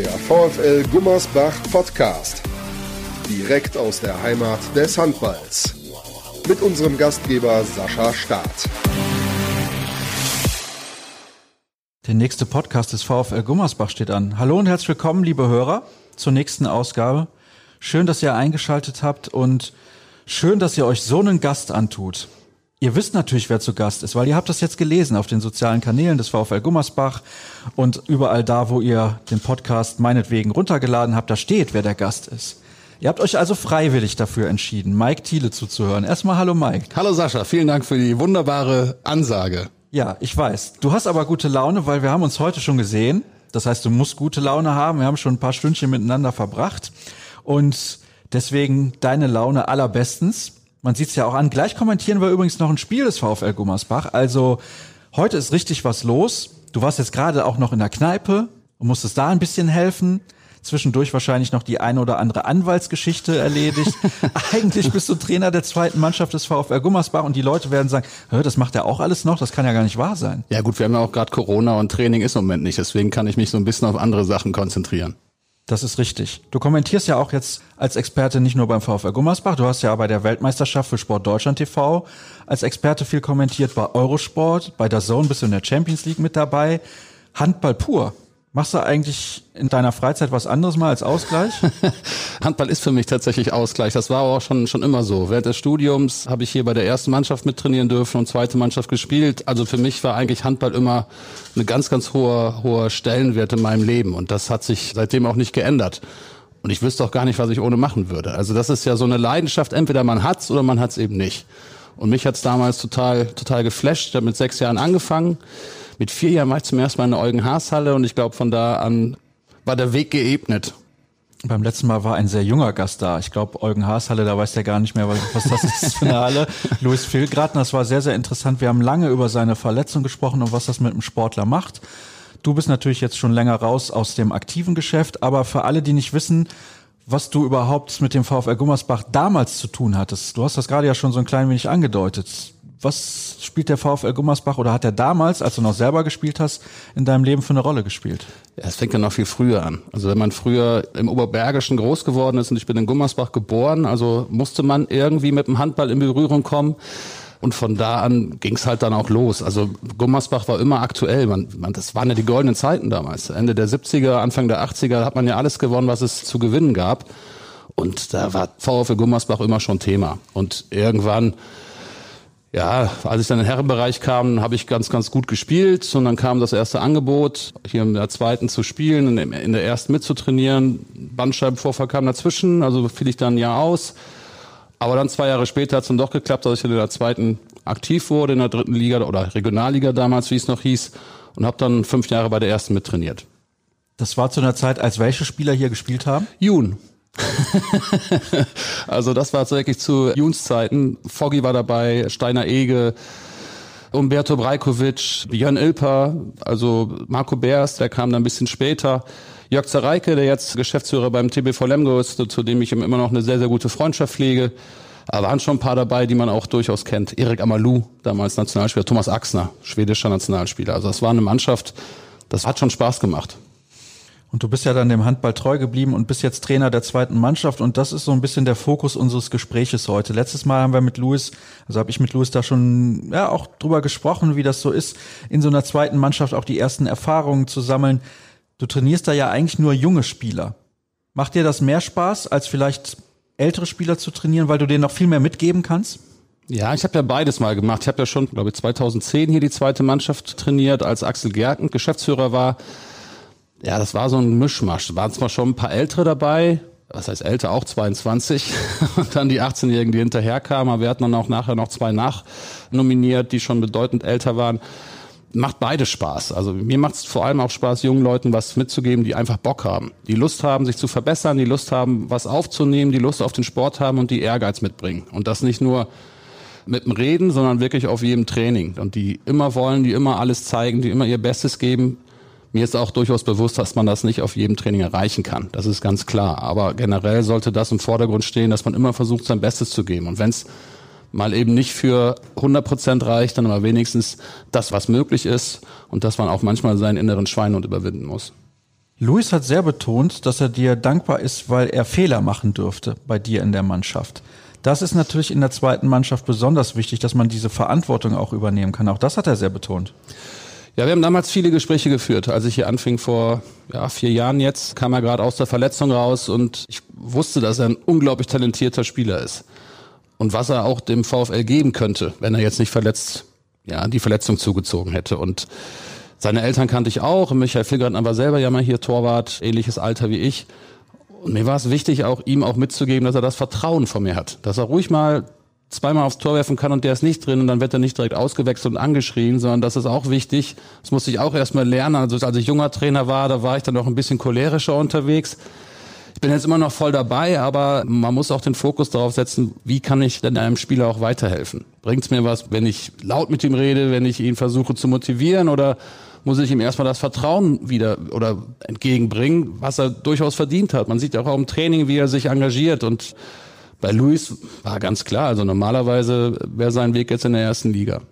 Der VfL Gummersbach Podcast. Direkt aus der Heimat des Handballs. Mit unserem Gastgeber Sascha Staat. Der nächste Podcast des VfL Gummersbach steht an. Hallo und herzlich willkommen, liebe Hörer, zur nächsten Ausgabe. Schön, dass ihr eingeschaltet habt und schön, dass ihr euch so einen Gast antut. Ihr wisst natürlich, wer zu Gast ist, weil ihr habt das jetzt gelesen auf den sozialen Kanälen des VfL Gummersbach und überall da, wo ihr den Podcast meinetwegen runtergeladen habt, da steht, wer der Gast ist. Ihr habt euch also freiwillig dafür entschieden, Mike Thiele zuzuhören. Erstmal hallo Mike. Hallo Sascha, vielen Dank für die wunderbare Ansage. Ja, ich weiß. Du hast aber gute Laune, weil wir haben uns heute schon gesehen. Das heißt, du musst gute Laune haben. Wir haben schon ein paar Stündchen miteinander verbracht. Und deswegen deine Laune allerbestens. Man sieht es ja auch an. Gleich kommentieren wir übrigens noch ein Spiel des VfL Gummersbach. Also heute ist richtig was los. Du warst jetzt gerade auch noch in der Kneipe und musstest da ein bisschen helfen. Zwischendurch wahrscheinlich noch die eine oder andere Anwaltsgeschichte erledigt. Eigentlich bist du Trainer der zweiten Mannschaft des VfL Gummersbach und die Leute werden sagen, das macht er auch alles noch, das kann ja gar nicht wahr sein. Ja gut, wir haben ja auch gerade Corona und Training ist im Moment nicht, deswegen kann ich mich so ein bisschen auf andere Sachen konzentrieren. Das ist richtig. Du kommentierst ja auch jetzt als Experte nicht nur beim VfL Gummersbach, du hast ja bei der Weltmeisterschaft für Sport Deutschland TV als Experte viel kommentiert bei Eurosport, bei der Zone bist du in der Champions League mit dabei. Handball pur. Machst du eigentlich in deiner Freizeit was anderes mal als Ausgleich? Handball ist für mich tatsächlich Ausgleich. Das war auch schon, schon immer so. Während des Studiums habe ich hier bei der ersten Mannschaft mittrainieren dürfen und zweite Mannschaft gespielt. Also für mich war eigentlich Handball immer eine ganz, ganz hohe, hohe Stellenwert in meinem Leben. Und das hat sich seitdem auch nicht geändert. Und ich wüsste auch gar nicht, was ich ohne machen würde. Also das ist ja so eine Leidenschaft. Entweder man hat's oder man hat's eben nicht. Und mich hat's damals total, total geflasht. Ich habe mit sechs Jahren angefangen mit vier Jahren war ich zum ersten Mal in der Eugen-Haas-Halle und ich glaube, von da an war der Weg geebnet. Beim letzten Mal war ein sehr junger Gast da. Ich glaube, Eugen Haas-Halle, da weiß der gar nicht mehr, was das ist für eine Halle. Louis Filgraten, das war sehr, sehr interessant. Wir haben lange über seine Verletzung gesprochen und was das mit einem Sportler macht. Du bist natürlich jetzt schon länger raus aus dem aktiven Geschäft, aber für alle, die nicht wissen, was du überhaupt mit dem VfL Gummersbach damals zu tun hattest, du hast das gerade ja schon so ein klein wenig angedeutet was spielt der VfL Gummersbach oder hat er damals, als du noch selber gespielt hast, in deinem Leben für eine Rolle gespielt? Ja, es fängt ja noch viel früher an. Also wenn man früher im Oberbergischen groß geworden ist und ich bin in Gummersbach geboren, also musste man irgendwie mit dem Handball in Berührung kommen. Und von da an ging es halt dann auch los. Also Gummersbach war immer aktuell. Man, man, das waren ja die goldenen Zeiten damals. Ende der 70er, Anfang der 80er hat man ja alles gewonnen, was es zu gewinnen gab. Und da war VfL Gummersbach immer schon Thema. Und irgendwann ja, als ich dann in den Herrenbereich kam, habe ich ganz, ganz gut gespielt und dann kam das erste Angebot, hier in der zweiten zu spielen, in der ersten mitzutrainieren. Bandscheibenvorfall kam dazwischen, also fiel ich dann ein Jahr aus. Aber dann zwei Jahre später hat es dann doch geklappt, dass ich in der zweiten aktiv wurde, in der dritten Liga oder Regionalliga damals, wie es noch hieß, und habe dann fünf Jahre bei der ersten mittrainiert. Das war zu einer Zeit, als welche Spieler hier gespielt haben? Jun. also das war wirklich zu Juns Zeiten. Foggy war dabei, Steiner Ege, Umberto Brajkovic, Björn Ilper, also Marco Beers, der kam dann ein bisschen später. Jörg Zereike, der jetzt Geschäftsführer beim TBV Lemgo ist, zu dem ich immer noch eine sehr, sehr gute Freundschaft pflege. Da waren schon ein paar dabei, die man auch durchaus kennt. Erik Amalu, damals Nationalspieler, Thomas Axner, schwedischer Nationalspieler. Also das war eine Mannschaft, das hat schon Spaß gemacht. Und du bist ja dann dem Handball treu geblieben und bist jetzt Trainer der zweiten Mannschaft und das ist so ein bisschen der Fokus unseres Gespräches heute. Letztes Mal haben wir mit Luis, also habe ich mit Luis da schon ja auch drüber gesprochen, wie das so ist, in so einer zweiten Mannschaft auch die ersten Erfahrungen zu sammeln. Du trainierst da ja eigentlich nur junge Spieler. Macht dir das mehr Spaß, als vielleicht ältere Spieler zu trainieren, weil du denen noch viel mehr mitgeben kannst? Ja, ich habe ja beides mal gemacht. Ich habe ja schon, glaube ich, 2010 hier die zweite Mannschaft trainiert, als Axel Gerken Geschäftsführer war ja, das war so ein Mischmasch. Da waren zwar schon ein paar Ältere dabei, was heißt älter, auch 22, und dann die 18-Jährigen, die hinterherkamen, aber wir hatten dann auch nachher noch zwei nachnominiert, die schon bedeutend älter waren. Macht beides Spaß. Also mir macht es vor allem auch Spaß, jungen Leuten was mitzugeben, die einfach Bock haben, die Lust haben, sich zu verbessern, die Lust haben, was aufzunehmen, die Lust auf den Sport haben und die Ehrgeiz mitbringen. Und das nicht nur mit dem Reden, sondern wirklich auf jedem Training. Und die immer wollen, die immer alles zeigen, die immer ihr Bestes geben, mir ist auch durchaus bewusst, dass man das nicht auf jedem Training erreichen kann. Das ist ganz klar. Aber generell sollte das im Vordergrund stehen, dass man immer versucht, sein Bestes zu geben. Und wenn es mal eben nicht für 100 Prozent reicht, dann aber wenigstens das, was möglich ist und dass man auch manchmal seinen inneren Schweinhund überwinden muss. Luis hat sehr betont, dass er dir dankbar ist, weil er Fehler machen dürfte bei dir in der Mannschaft. Das ist natürlich in der zweiten Mannschaft besonders wichtig, dass man diese Verantwortung auch übernehmen kann. Auch das hat er sehr betont. Ja, wir haben damals viele Gespräche geführt. Als ich hier anfing vor ja, vier Jahren jetzt, kam er gerade aus der Verletzung raus und ich wusste, dass er ein unglaublich talentierter Spieler ist. Und was er auch dem VfL geben könnte, wenn er jetzt nicht verletzt, ja, die Verletzung zugezogen hätte. Und seine Eltern kannte ich auch. Michael Filgratner war selber ja mal hier Torwart, ähnliches Alter wie ich. Und mir war es wichtig, auch ihm auch mitzugeben, dass er das Vertrauen von mir hat. Dass er ruhig mal zweimal aufs Tor werfen kann und der ist nicht drin und dann wird er nicht direkt ausgewechselt und angeschrien, sondern das ist auch wichtig. Das musste ich auch erstmal lernen. Also als ich junger Trainer war, da war ich dann noch ein bisschen cholerischer unterwegs. Ich bin jetzt immer noch voll dabei, aber man muss auch den Fokus darauf setzen, wie kann ich denn einem Spieler auch weiterhelfen? Bringt es mir was, wenn ich laut mit ihm rede, wenn ich ihn versuche zu motivieren oder muss ich ihm erstmal das Vertrauen wieder oder entgegenbringen, was er durchaus verdient hat. Man sieht ja auch im Training, wie er sich engagiert und bei Luis war ganz klar, also normalerweise wäre sein Weg jetzt in der ersten Liga.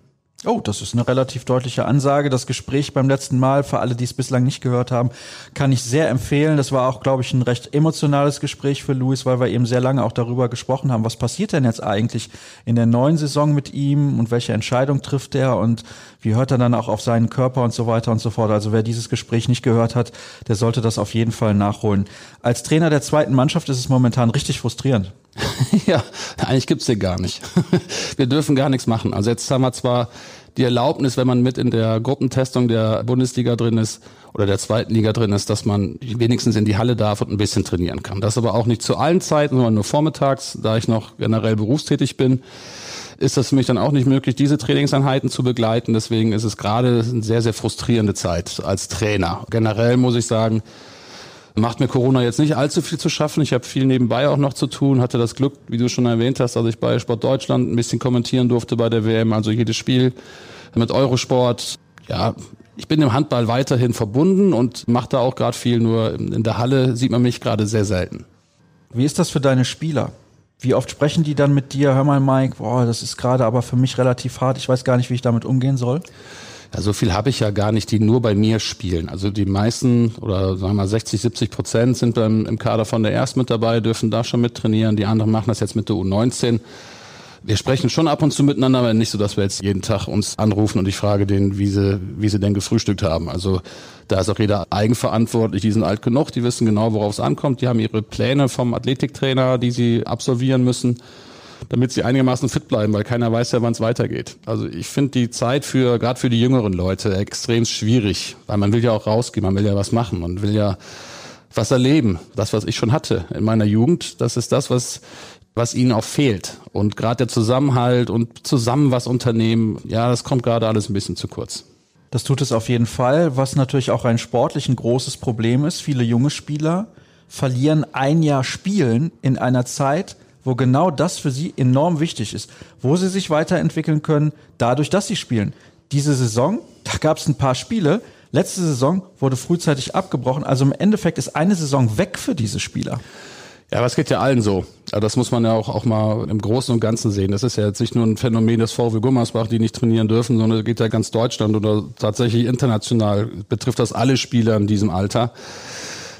Oh, das ist eine relativ deutliche Ansage. Das Gespräch beim letzten Mal, für alle, die es bislang nicht gehört haben, kann ich sehr empfehlen. Das war auch, glaube ich, ein recht emotionales Gespräch für Luis, weil wir eben sehr lange auch darüber gesprochen haben, was passiert denn jetzt eigentlich in der neuen Saison mit ihm und welche Entscheidung trifft er und wie hört er dann auch auf seinen Körper und so weiter und so fort. Also wer dieses Gespräch nicht gehört hat, der sollte das auf jeden Fall nachholen. Als Trainer der zweiten Mannschaft ist es momentan richtig frustrierend. ja, eigentlich gibt's den gar nicht. Wir dürfen gar nichts machen. Also jetzt haben wir zwar die Erlaubnis, wenn man mit in der Gruppentestung der Bundesliga drin ist oder der zweiten Liga drin ist, dass man wenigstens in die Halle darf und ein bisschen trainieren kann. Das aber auch nicht zu allen Zeiten, sondern nur vormittags, da ich noch generell berufstätig bin ist das für mich dann auch nicht möglich, diese Trainingseinheiten zu begleiten. Deswegen ist es gerade eine sehr, sehr frustrierende Zeit als Trainer. Generell muss ich sagen, Macht mir Corona jetzt nicht allzu viel zu schaffen. Ich habe viel nebenbei auch noch zu tun. Hatte das Glück, wie du schon erwähnt hast, dass ich bei Sport Deutschland ein bisschen kommentieren durfte bei der WM. Also jedes Spiel mit Eurosport. Ja, ich bin im Handball weiterhin verbunden und mache da auch gerade viel. Nur in der Halle sieht man mich gerade sehr selten. Wie ist das für deine Spieler? Wie oft sprechen die dann mit dir? Hör mal, Mike, boah, das ist gerade aber für mich relativ hart. Ich weiß gar nicht, wie ich damit umgehen soll. Ja, so viel habe ich ja gar nicht, die nur bei mir spielen. Also die meisten oder sagen wir mal 60, 70 Prozent sind beim, im Kader von der Erst mit dabei, dürfen da schon mit trainieren. Die anderen machen das jetzt mit der U19. Wir sprechen schon ab und zu miteinander, aber nicht so, dass wir jetzt jeden Tag uns anrufen und ich frage denen, wie sie, wie sie denn gefrühstückt haben. Also da ist auch jeder eigenverantwortlich. Die sind alt genug, die wissen genau, worauf es ankommt. Die haben ihre Pläne vom Athletiktrainer, die sie absolvieren müssen damit sie einigermaßen fit bleiben, weil keiner weiß ja, wann es weitergeht. Also ich finde die Zeit für, gerade für die jüngeren Leute, extrem schwierig, weil man will ja auch rausgehen, man will ja was machen, man will ja was erleben. Das, was ich schon hatte in meiner Jugend, das ist das, was was ihnen auch fehlt. Und gerade der Zusammenhalt und zusammen was unternehmen, ja, das kommt gerade alles ein bisschen zu kurz. Das tut es auf jeden Fall, was natürlich auch ein sportlich ein großes Problem ist. Viele junge Spieler verlieren ein Jahr Spielen in einer Zeit, wo genau das für sie enorm wichtig ist, wo sie sich weiterentwickeln können, dadurch, dass sie spielen. Diese Saison, da gab es ein paar Spiele. Letzte Saison wurde frühzeitig abgebrochen. Also im Endeffekt ist eine Saison weg für diese Spieler. Ja, aber es geht ja allen so. Das muss man ja auch, auch mal im Großen und Ganzen sehen. Das ist ja jetzt nicht nur ein Phänomen des VW Gummersbach, die nicht trainieren dürfen, sondern es geht ja ganz Deutschland oder tatsächlich international betrifft das alle Spieler in diesem Alter.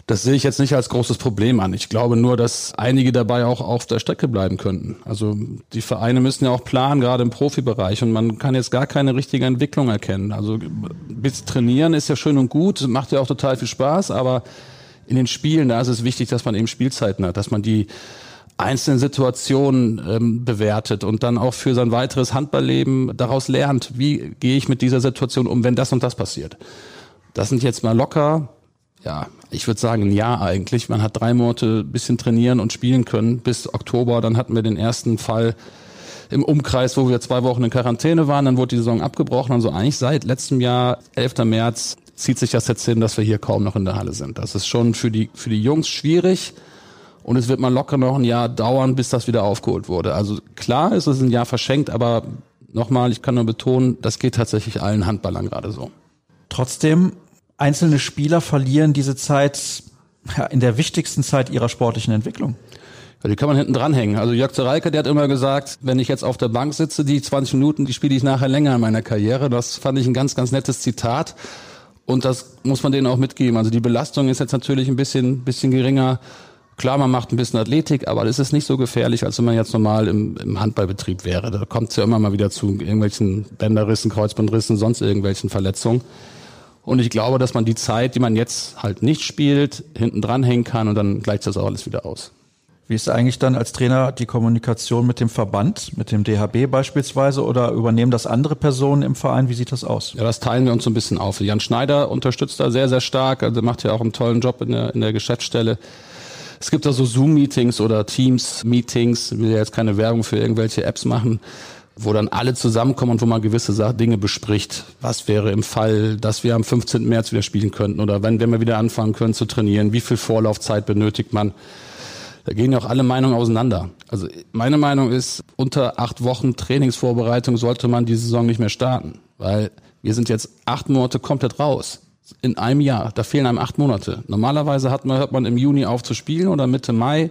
Das sehe ich jetzt nicht als großes Problem an. Ich glaube nur, dass einige dabei auch auf der Strecke bleiben könnten. Also die Vereine müssen ja auch planen, gerade im Profibereich. Und man kann jetzt gar keine richtige Entwicklung erkennen. Also bis trainieren ist ja schön und gut, macht ja auch total viel Spaß, aber in den Spielen, da ist es wichtig, dass man eben Spielzeiten hat, dass man die einzelnen Situationen ähm, bewertet und dann auch für sein weiteres Handballleben daraus lernt, wie gehe ich mit dieser Situation um, wenn das und das passiert. Das sind jetzt mal locker ja, ich würde sagen ein Jahr eigentlich. Man hat drei Monate bisschen trainieren und spielen können bis Oktober. Dann hatten wir den ersten Fall im Umkreis, wo wir zwei Wochen in Quarantäne waren. Dann wurde die Saison abgebrochen. Also eigentlich seit letztem Jahr, 11. März, zieht sich das jetzt hin, dass wir hier kaum noch in der Halle sind. Das ist schon für die, für die Jungs schwierig. Und es wird mal locker noch ein Jahr dauern, bis das wieder aufgeholt wurde. Also klar ist es ein Jahr verschenkt, aber nochmal, ich kann nur betonen, das geht tatsächlich allen Handballern gerade so. Trotzdem einzelne Spieler verlieren diese Zeit ja, in der wichtigsten Zeit ihrer sportlichen Entwicklung. Ja, die kann man hinten dranhängen. Also Jörg Zereike, der hat immer gesagt, wenn ich jetzt auf der Bank sitze, die 20 Minuten, die spiele ich nachher länger in meiner Karriere. Das fand ich ein ganz, ganz nettes Zitat. Und das muss man denen auch mitgeben. Also die Belastung ist jetzt natürlich ein bisschen, bisschen geringer. Klar, man macht ein bisschen Athletik, aber das ist nicht so gefährlich, als wenn man jetzt normal im, im Handballbetrieb wäre. Da kommt es ja immer mal wieder zu irgendwelchen Bänderrissen, Kreuzbandrissen, sonst irgendwelchen Verletzungen. Und ich glaube, dass man die Zeit, die man jetzt halt nicht spielt, hinten dranhängen kann und dann gleicht das auch alles wieder aus. Wie ist eigentlich dann als Trainer die Kommunikation mit dem Verband, mit dem DHB beispielsweise oder übernehmen das andere Personen im Verein? Wie sieht das aus? Ja, das teilen wir uns so ein bisschen auf. Jan Schneider unterstützt da sehr, sehr stark. Also macht ja auch einen tollen Job in der, in der Geschäftsstelle. Es gibt da so Zoom-Meetings oder Teams-Meetings. Ich will ja jetzt keine Werbung für irgendwelche Apps machen wo dann alle zusammenkommen und wo man gewisse Dinge bespricht. Was wäre im Fall, dass wir am 15. März wieder spielen könnten oder wenn, wenn wir wieder anfangen können zu trainieren, wie viel Vorlaufzeit benötigt man? Da gehen ja auch alle Meinungen auseinander. Also meine Meinung ist, unter acht Wochen Trainingsvorbereitung sollte man die Saison nicht mehr starten, weil wir sind jetzt acht Monate komplett raus. In einem Jahr, da fehlen einem acht Monate. Normalerweise hat man, hört man im Juni auf zu spielen oder Mitte Mai,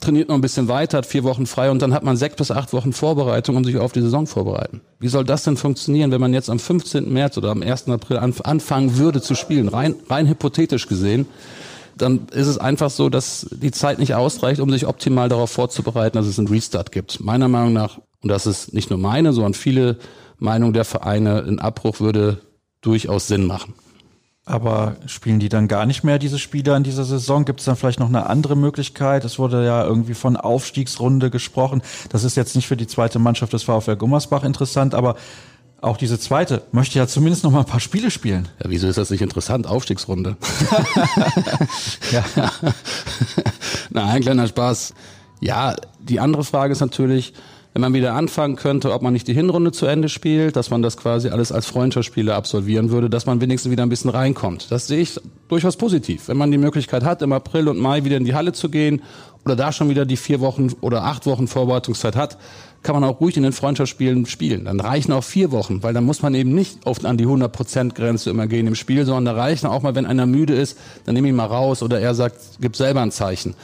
trainiert noch ein bisschen weiter, hat vier Wochen frei und dann hat man sechs bis acht Wochen Vorbereitung, um sich auf die Saison vorbereiten. Wie soll das denn funktionieren, wenn man jetzt am 15. März oder am 1. April anfangen würde zu spielen, rein, rein hypothetisch gesehen? dann ist es einfach so, dass die Zeit nicht ausreicht, um sich optimal darauf vorzubereiten, dass es einen Restart gibt. Meiner Meinung nach, und das ist nicht nur meine, sondern viele Meinungen der Vereine, ein Abbruch würde durchaus Sinn machen. Aber spielen die dann gar nicht mehr diese Spiele in dieser Saison? Gibt es dann vielleicht noch eine andere Möglichkeit? Es wurde ja irgendwie von Aufstiegsrunde gesprochen. Das ist jetzt nicht für die zweite Mannschaft des VfL Gummersbach interessant, aber auch diese zweite möchte ja zumindest noch mal ein paar Spiele spielen. Ja, wieso ist das nicht interessant? Aufstiegsrunde. ja. Nein, kleiner Spaß. Ja, die andere Frage ist natürlich, wenn man wieder anfangen könnte, ob man nicht die Hinrunde zu Ende spielt, dass man das quasi alles als Freundschaftsspiele absolvieren würde, dass man wenigstens wieder ein bisschen reinkommt. Das sehe ich durchaus positiv. Wenn man die Möglichkeit hat, im April und Mai wieder in die Halle zu gehen oder da schon wieder die vier Wochen oder acht Wochen Vorbereitungszeit hat, kann man auch ruhig in den Freundschaftsspielen spielen. Dann reichen auch vier Wochen, weil dann muss man eben nicht oft an die 100%-Grenze immer gehen im Spiel, sondern da reichen auch mal, wenn einer müde ist, dann nehme ich ihn mal raus oder er sagt, gib selber ein Zeichen.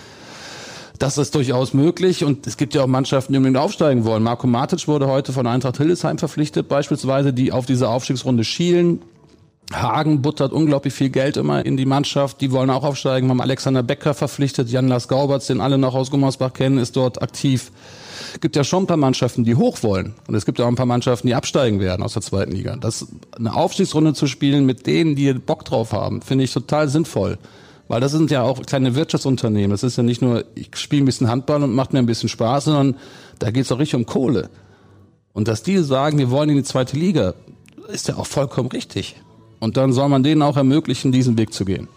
Das ist durchaus möglich und es gibt ja auch Mannschaften, die unbedingt aufsteigen wollen. Marco Matic wurde heute von Eintracht Hildesheim verpflichtet, beispielsweise, die auf diese Aufstiegsrunde schielen. Hagen buttert unglaublich viel Geld immer in die Mannschaft. Die wollen auch aufsteigen. Wir haben Alexander Becker verpflichtet. Jan Lars Gauberts, den alle noch aus Gummersbach kennen, ist dort aktiv. Es gibt ja schon ein paar Mannschaften, die hoch wollen. Und es gibt ja auch ein paar Mannschaften, die absteigen werden aus der zweiten Liga. Das, eine Aufstiegsrunde zu spielen mit denen, die Bock drauf haben, finde ich total sinnvoll. Weil das sind ja auch kleine Wirtschaftsunternehmen. Das ist ja nicht nur, ich spiele ein bisschen Handball und macht mir ein bisschen Spaß, sondern da geht es auch richtig um Kohle. Und dass die sagen, wir wollen in die zweite Liga, ist ja auch vollkommen richtig. Und dann soll man denen auch ermöglichen, diesen Weg zu gehen.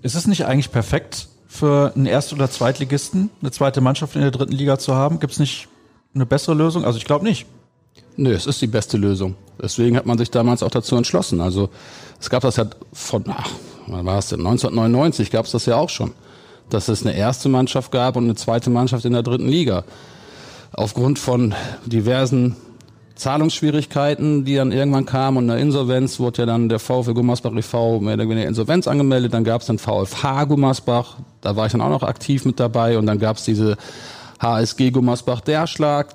Ist es nicht eigentlich perfekt, für einen Erst- oder Zweitligisten eine zweite Mannschaft in der dritten Liga zu haben? Gibt es nicht eine bessere Lösung? Also ich glaube nicht. Nö, es ist die beste Lösung. Deswegen hat man sich damals auch dazu entschlossen. Also es gab das ja von, ach, wann war es denn? 1999 gab es das ja auch schon, dass es eine erste Mannschaft gab und eine zweite Mannschaft in der dritten Liga. Aufgrund von diversen Zahlungsschwierigkeiten, die dann irgendwann kamen und eine Insolvenz wurde ja dann der VfL Gummersbach e.V. mehr oder weniger Insolvenz angemeldet. Dann gab es dann VfH Gummersbach, da war ich dann auch noch aktiv mit dabei und dann gab es diese HSG Gummersbach Derschlag.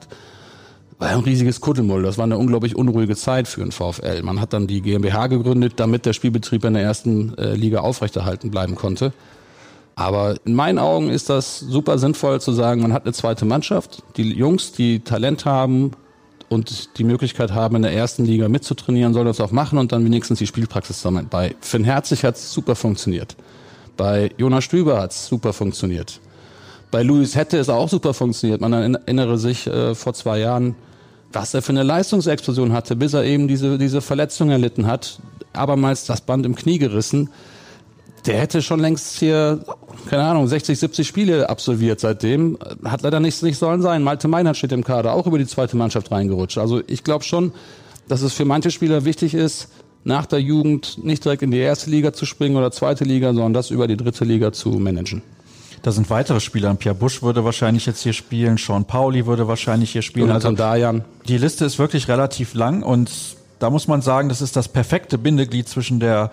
War ein riesiges Kuddelmull. Das war eine unglaublich unruhige Zeit für den VfL. Man hat dann die GmbH gegründet, damit der Spielbetrieb in der ersten äh, Liga aufrechterhalten bleiben konnte. Aber in meinen Augen ist das super sinnvoll zu sagen, man hat eine zweite Mannschaft, die Jungs, die Talent haben, und die Möglichkeit haben, in der ersten Liga mitzutrainieren, soll das auch machen und dann wenigstens die Spielpraxis sammeln. Bei Finn Herzig hat es super funktioniert. Bei Jonas Stüber hat es super funktioniert. Bei Luis hätte es auch super funktioniert. Man erinnere sich äh, vor zwei Jahren, was er für eine Leistungsexplosion hatte, bis er eben diese, diese Verletzung erlitten hat. Abermals das Band im Knie gerissen der hätte schon längst hier, keine Ahnung, 60, 70 Spiele absolviert seitdem. Hat leider nicht, nicht sollen sein. Malte Meinert steht im Kader, auch über die zweite Mannschaft reingerutscht. Also ich glaube schon, dass es für manche Spieler wichtig ist, nach der Jugend nicht direkt in die erste Liga zu springen oder zweite Liga, sondern das über die dritte Liga zu managen. Da sind weitere Spieler. Pierre Busch würde wahrscheinlich jetzt hier spielen, Sean Pauli würde wahrscheinlich hier spielen. Also Dayan. Die Liste ist wirklich relativ lang und da muss man sagen, das ist das perfekte Bindeglied zwischen der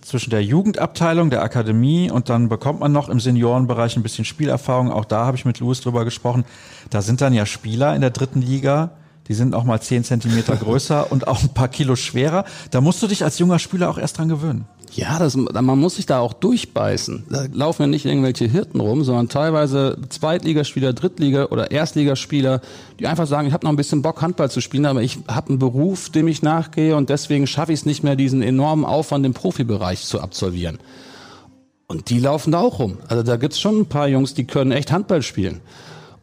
zwischen der Jugendabteilung, der Akademie und dann bekommt man noch im Seniorenbereich ein bisschen Spielerfahrung. Auch da habe ich mit Louis drüber gesprochen. Da sind dann ja Spieler in der dritten Liga, Die sind auch mal zehn Zentimeter größer und auch ein paar Kilo schwerer. Da musst du dich als junger Spieler auch erst dran gewöhnen. Ja, das, man muss sich da auch durchbeißen. Da laufen ja nicht irgendwelche Hirten rum, sondern teilweise Zweitligaspieler, Drittliga- oder Erstligaspieler, die einfach sagen, ich habe noch ein bisschen Bock, Handball zu spielen, aber ich habe einen Beruf, dem ich nachgehe und deswegen schaffe ich es nicht mehr, diesen enormen Aufwand im Profibereich zu absolvieren. Und die laufen da auch rum. Also da gibt's schon ein paar Jungs, die können echt Handball spielen.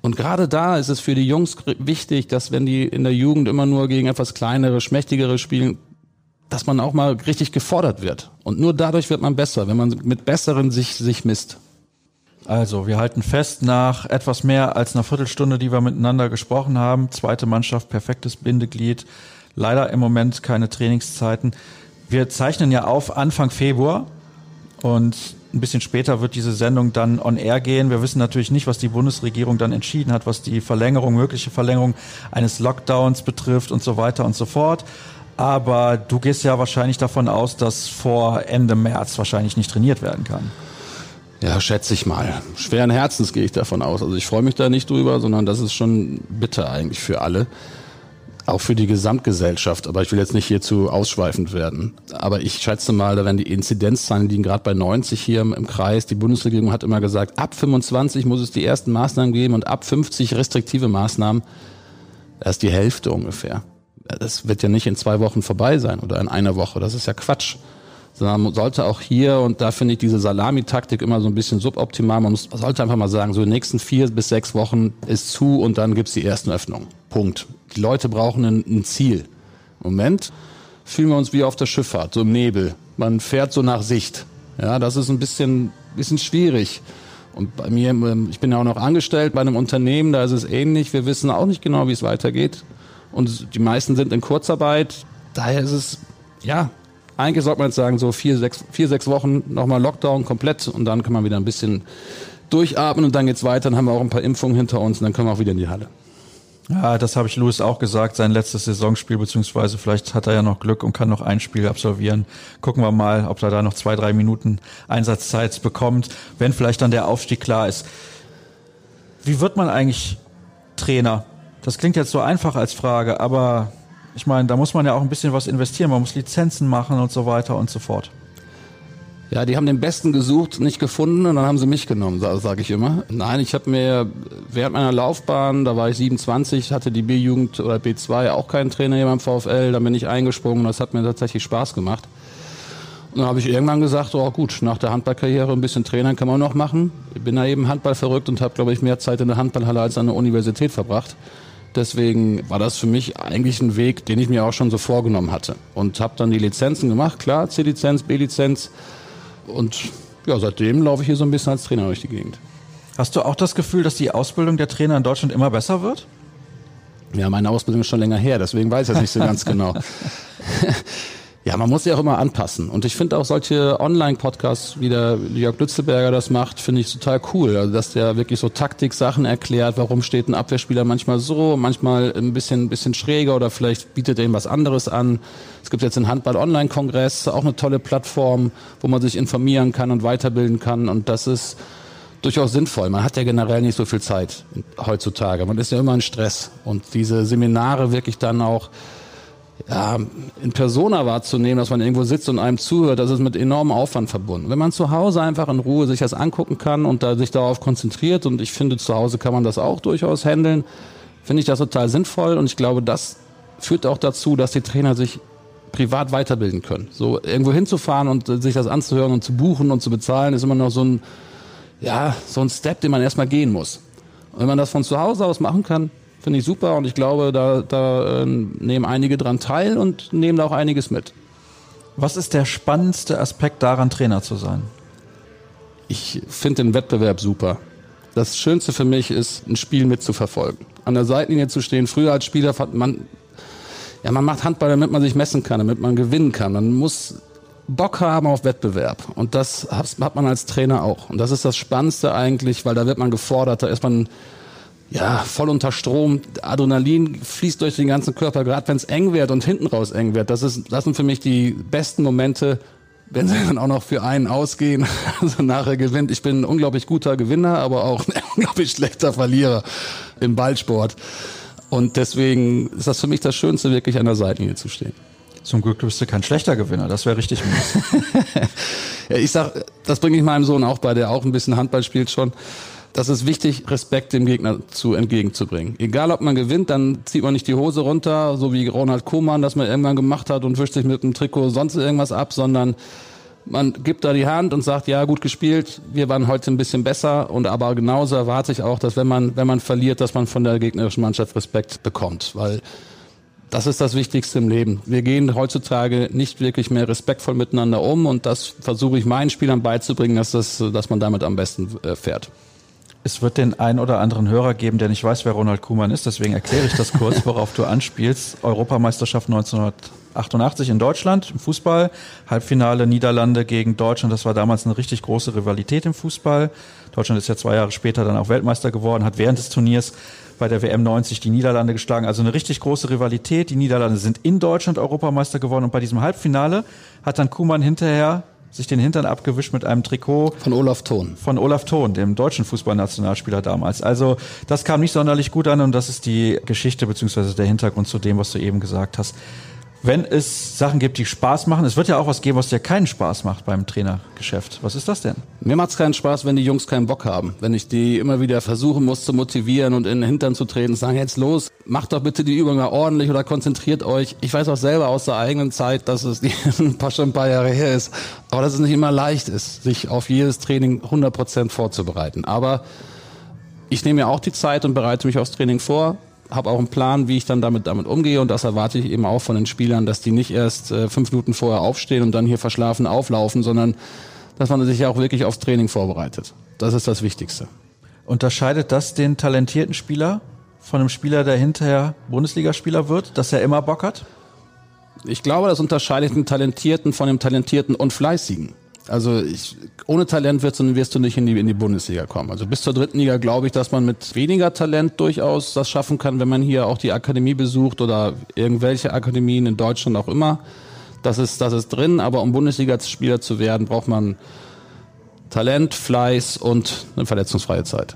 Und gerade da ist es für die Jungs wichtig, dass wenn die in der Jugend immer nur gegen etwas kleinere, schmächtigere spielen, dass man auch mal richtig gefordert wird. Und nur dadurch wird man besser, wenn man mit Besseren sich, sich misst. Also, wir halten fest, nach etwas mehr als einer Viertelstunde, die wir miteinander gesprochen haben, zweite Mannschaft, perfektes Bindeglied, leider im Moment keine Trainingszeiten. Wir zeichnen ja auf Anfang Februar und ein bisschen später wird diese Sendung dann on air gehen. Wir wissen natürlich nicht, was die Bundesregierung dann entschieden hat, was die Verlängerung, mögliche Verlängerung eines Lockdowns betrifft und so weiter und so fort. Aber du gehst ja wahrscheinlich davon aus, dass vor Ende März wahrscheinlich nicht trainiert werden kann. Ja, schätze ich mal. Schweren Herzens gehe ich davon aus. Also ich freue mich da nicht drüber, sondern das ist schon bitter eigentlich für alle auch für die Gesamtgesellschaft. Aber ich will jetzt nicht hierzu ausschweifend werden. Aber ich schätze mal, da werden die Inzidenzzahlen liegen gerade bei 90 hier im, Kreis. Die Bundesregierung hat immer gesagt, ab 25 muss es die ersten Maßnahmen geben und ab 50 restriktive Maßnahmen. Ist die Hälfte ungefähr. Das wird ja nicht in zwei Wochen vorbei sein oder in einer Woche. Das ist ja Quatsch sondern man sollte auch hier, und da finde ich diese Salamitaktik immer so ein bisschen suboptimal, man, sollte einfach mal sagen, so in den nächsten vier bis sechs Wochen ist zu und dann gibt's die ersten Öffnungen. Punkt. Die Leute brauchen ein, ein Ziel. Moment fühlen wir uns wie auf der Schifffahrt, so im Nebel. Man fährt so nach Sicht. Ja, das ist ein bisschen, bisschen schwierig. Und bei mir, ähm, ich bin ja auch noch angestellt bei einem Unternehmen, da ist es ähnlich. Wir wissen auch nicht genau, wie es weitergeht. Und die meisten sind in Kurzarbeit. Daher ist es, ja, eigentlich sollte man jetzt sagen, so vier, sechs, vier, sechs Wochen nochmal Lockdown komplett und dann kann man wieder ein bisschen durchatmen und dann geht's weiter. Dann haben wir auch ein paar Impfungen hinter uns und dann können wir auch wieder in die Halle. Ja, das habe ich Louis auch gesagt, sein letztes Saisonspiel, beziehungsweise vielleicht hat er ja noch Glück und kann noch ein Spiel absolvieren. Gucken wir mal, ob er da noch zwei, drei Minuten Einsatzzeit bekommt, wenn vielleicht dann der Aufstieg klar ist. Wie wird man eigentlich Trainer? Das klingt jetzt so einfach als Frage, aber ich meine, da muss man ja auch ein bisschen was investieren. Man muss Lizenzen machen und so weiter und so fort. Ja, die haben den Besten gesucht, nicht gefunden und dann haben sie mich genommen, sage ich immer. Nein, ich habe mir während meiner Laufbahn, da war ich 27, hatte die B-Jugend oder B2 auch keinen Trainer hier beim VfL, da bin ich eingesprungen, das hat mir tatsächlich Spaß gemacht. Und dann habe ich irgendwann gesagt, oh gut, nach der Handballkarriere ein bisschen Trainer kann man noch machen. Ich bin da eben Handball verrückt und habe, glaube ich, mehr Zeit in der Handballhalle als an der Universität verbracht. Deswegen war das für mich eigentlich ein Weg, den ich mir auch schon so vorgenommen hatte. Und habe dann die Lizenzen gemacht, klar, C-Lizenz, B-Lizenz. Und ja, seitdem laufe ich hier so ein bisschen als Trainer durch die Gegend. Hast du auch das Gefühl, dass die Ausbildung der Trainer in Deutschland immer besser wird? Ja, meine Ausbildung ist schon länger her, deswegen weiß ich das nicht so ganz genau. Ja, man muss sich auch immer anpassen. Und ich finde auch solche Online-Podcasts, wie der Jörg Lützelberger das macht, finde ich total cool. Also, dass der wirklich so Taktik-Sachen erklärt, warum steht ein Abwehrspieler manchmal so, manchmal ein bisschen, ein bisschen schräger oder vielleicht bietet er ihm was anderes an. Es gibt jetzt den Handball-Online-Kongress, auch eine tolle Plattform, wo man sich informieren kann und weiterbilden kann. Und das ist durchaus sinnvoll. Man hat ja generell nicht so viel Zeit heutzutage. Man ist ja immer in Stress. Und diese Seminare wirklich dann auch ja, in Persona wahrzunehmen, dass man irgendwo sitzt und einem zuhört, das ist mit enormem Aufwand verbunden. Wenn man zu Hause einfach in Ruhe sich das angucken kann und da sich darauf konzentriert, und ich finde, zu Hause kann man das auch durchaus handeln, finde ich das total sinnvoll und ich glaube, das führt auch dazu, dass die Trainer sich privat weiterbilden können. So irgendwo hinzufahren und sich das anzuhören und zu buchen und zu bezahlen, ist immer noch so ein, ja, so ein Step, den man erstmal gehen muss. Und wenn man das von zu Hause aus machen kann, Finde ich super und ich glaube, da, da äh, nehmen einige dran teil und nehmen da auch einiges mit. Was ist der spannendste Aspekt daran, Trainer zu sein? Ich finde den Wettbewerb super. Das Schönste für mich ist, ein Spiel mitzuverfolgen. An der Seitenlinie zu stehen. Früher als Spieler hat man, ja, man macht Handball, damit man sich messen kann, damit man gewinnen kann. Man muss Bock haben auf Wettbewerb. Und das hat man als Trainer auch. Und das ist das Spannendste eigentlich, weil da wird man gefordert, da ist man ja, voll unter Strom, Adrenalin fließt durch den ganzen Körper, gerade wenn es eng wird und hinten raus eng wird. Das, ist, das sind für mich die besten Momente, wenn sie dann auch noch für einen ausgehen, also nachher gewinnt. Ich bin ein unglaublich guter Gewinner, aber auch ein unglaublich schlechter Verlierer im Ballsport. Und deswegen ist das für mich das Schönste, wirklich an der Seitenlinie zu stehen. Zum Glück bist du kein schlechter Gewinner, das wäre richtig mies. ja, ich sag, das bringe ich meinem Sohn auch bei, der auch ein bisschen Handball spielt schon. Das ist wichtig, Respekt dem Gegner zu entgegenzubringen. Egal, ob man gewinnt, dann zieht man nicht die Hose runter, so wie Ronald Koeman, das man irgendwann gemacht hat und wischt sich mit dem Trikot sonst irgendwas ab, sondern man gibt da die Hand und sagt, ja, gut gespielt, wir waren heute ein bisschen besser und aber genauso erwarte ich auch, dass wenn man, wenn man verliert, dass man von der gegnerischen Mannschaft Respekt bekommt, weil das ist das Wichtigste im Leben. Wir gehen heutzutage nicht wirklich mehr respektvoll miteinander um und das versuche ich meinen Spielern beizubringen, dass, das, dass man damit am besten äh, fährt. Es wird den ein oder anderen Hörer geben, der nicht weiß, wer Ronald Kuhmann ist. Deswegen erkläre ich das kurz, worauf du anspielst. Europameisterschaft 1988 in Deutschland im Fußball. Halbfinale Niederlande gegen Deutschland. Das war damals eine richtig große Rivalität im Fußball. Deutschland ist ja zwei Jahre später dann auch Weltmeister geworden, hat während des Turniers bei der WM 90 die Niederlande geschlagen. Also eine richtig große Rivalität. Die Niederlande sind in Deutschland Europameister geworden. Und bei diesem Halbfinale hat dann Kuhmann hinterher sich den Hintern abgewischt mit einem Trikot. Von Olaf Thon. Von Olaf Thon, dem deutschen Fußballnationalspieler damals. Also das kam nicht sonderlich gut an und das ist die Geschichte beziehungsweise der Hintergrund zu dem, was du eben gesagt hast wenn es Sachen gibt, die Spaß machen. Es wird ja auch was geben, was dir keinen Spaß macht beim Trainergeschäft. Was ist das denn? Mir macht es keinen Spaß, wenn die Jungs keinen Bock haben. Wenn ich die immer wieder versuchen muss zu motivieren und in den Hintern zu treten, sagen jetzt los, macht doch bitte die Übung mal ordentlich oder konzentriert euch. Ich weiß auch selber aus der eigenen Zeit, dass es ein paar, schon ein paar Jahre her ist, aber dass es nicht immer leicht ist, sich auf jedes Training 100 Prozent vorzubereiten. Aber ich nehme ja auch die Zeit und bereite mich aufs Training vor habe auch einen Plan, wie ich dann damit, damit umgehe und das erwarte ich eben auch von den Spielern, dass die nicht erst äh, fünf Minuten vorher aufstehen und dann hier verschlafen auflaufen, sondern dass man sich ja auch wirklich aufs Training vorbereitet. Das ist das Wichtigste. Unterscheidet das den talentierten Spieler von einem Spieler, der hinterher Bundesligaspieler wird, dass er immer Bock hat? Ich glaube, das unterscheidet den Talentierten von dem Talentierten und Fleißigen. Also ich, ohne Talent wirst du, wirst du nicht in die, in die Bundesliga kommen. Also bis zur dritten Liga glaube ich, dass man mit weniger Talent durchaus das schaffen kann, wenn man hier auch die Akademie besucht oder irgendwelche Akademien in Deutschland auch immer. Das ist, das ist drin, aber um Bundesliga-Spieler zu werden, braucht man Talent, Fleiß und eine verletzungsfreie Zeit.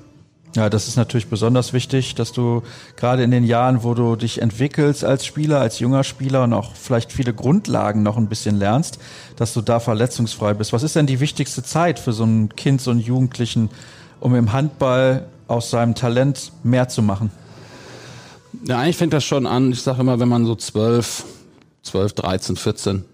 Ja, das ist natürlich besonders wichtig, dass du gerade in den Jahren, wo du dich entwickelst als Spieler, als junger Spieler und auch vielleicht viele Grundlagen noch ein bisschen lernst, dass du da verletzungsfrei bist. Was ist denn die wichtigste Zeit für so ein Kind, so einen Jugendlichen, um im Handball aus seinem Talent mehr zu machen? Ja, eigentlich fängt das schon an. Ich sage immer, wenn man so zwölf, zwölf, dreizehn, vierzehn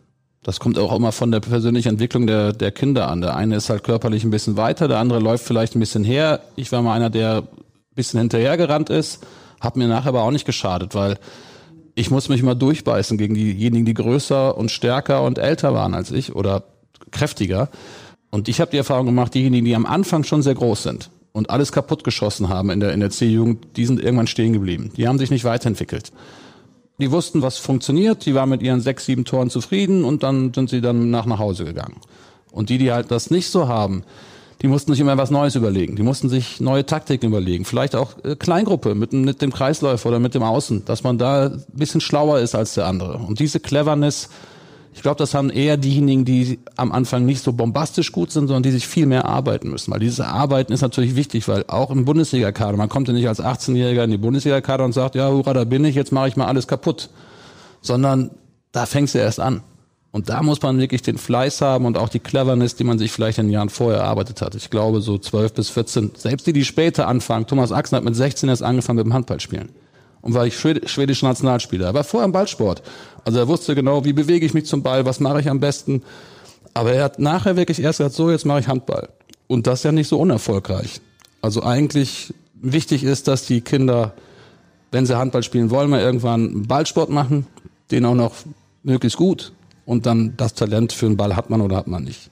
das kommt auch immer von der persönlichen Entwicklung der, der Kinder an. Der eine ist halt körperlich ein bisschen weiter, der andere läuft vielleicht ein bisschen her. Ich war mal einer, der ein bisschen hinterhergerannt ist, hat mir nachher aber auch nicht geschadet, weil ich muss mich immer durchbeißen gegen diejenigen, die größer und stärker und älter waren als ich oder kräftiger. Und ich habe die Erfahrung gemacht, diejenigen, die am Anfang schon sehr groß sind und alles kaputt geschossen haben in der, in der C-Jugend, die sind irgendwann stehen geblieben. Die haben sich nicht weiterentwickelt die wussten, was funktioniert, die waren mit ihren sechs, sieben Toren zufrieden und dann sind sie dann nach nach Hause gegangen. Und die, die halt das nicht so haben, die mussten sich immer was Neues überlegen. Die mussten sich neue Taktiken überlegen. Vielleicht auch äh, Kleingruppe mit, mit dem Kreisläufer oder mit dem Außen, dass man da ein bisschen schlauer ist als der andere. Und diese Cleverness, ich glaube, das haben eher diejenigen, die am Anfang nicht so bombastisch gut sind, sondern die sich viel mehr arbeiten müssen. Weil dieses Arbeiten ist natürlich wichtig, weil auch im Bundesliga-Kader, man kommt ja nicht als 18-Jähriger in die Bundesliga-Kader und sagt, ja, hurra, da bin ich, jetzt mache ich mal alles kaputt. Sondern da fängst du erst an. Und da muss man wirklich den Fleiß haben und auch die Cleverness, die man sich vielleicht in den Jahren vorher erarbeitet hat. Ich glaube, so 12 bis 14, selbst die, die später anfangen, Thomas Axen hat mit 16 erst angefangen mit dem Handballspielen und war ich schwedischer Nationalspieler. Er war vorher im Ballsport. Also er wusste genau, wie bewege ich mich zum Ball, was mache ich am besten. Aber er hat nachher wirklich erst gesagt, so jetzt mache ich Handball. Und das ja nicht so unerfolgreich. Also eigentlich wichtig ist, dass die Kinder, wenn sie Handball spielen wollen, mal irgendwann einen Ballsport machen, den auch noch möglichst gut. Und dann das Talent für einen Ball hat man oder hat man nicht.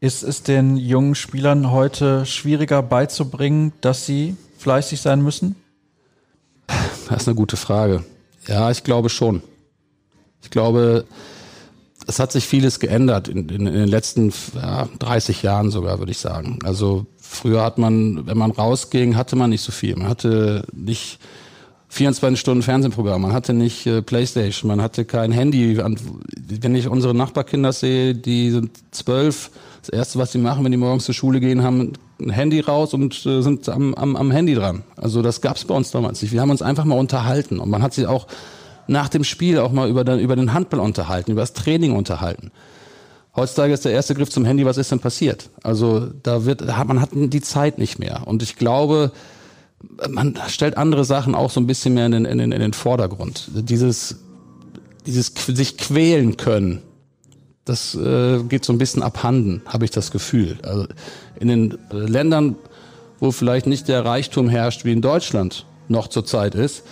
Ist es den jungen Spielern heute schwieriger beizubringen, dass sie fleißig sein müssen? Das ist eine gute Frage. Ja, ich glaube schon. Ich glaube, es hat sich vieles geändert in, in, in den letzten ja, 30 Jahren sogar, würde ich sagen. Also früher hat man, wenn man rausging, hatte man nicht so viel. Man hatte nicht 24 Stunden Fernsehprogramm, man hatte nicht äh, Playstation, man hatte kein Handy. Wenn ich unsere Nachbarkinder sehe, die sind zwölf, das erste, was sie machen, wenn die morgens zur Schule gehen, haben ein Handy raus und äh, sind am, am, am Handy dran. Also das gab's bei uns damals nicht. Wir haben uns einfach mal unterhalten und man hat sich auch nach dem Spiel auch mal über, den, über den Handball unterhalten, über das Training unterhalten. Heutzutage ist der erste Griff zum Handy, was ist denn passiert? Also da wird, man hat die Zeit nicht mehr. Und ich glaube, man stellt andere Sachen auch so ein bisschen mehr in den, in den, in den Vordergrund. Dieses, dieses sich quälen können, das äh, geht so ein bisschen abhanden, habe ich das Gefühl. Also in den Ländern, wo vielleicht nicht der Reichtum herrscht, wie in Deutschland noch zurzeit ist,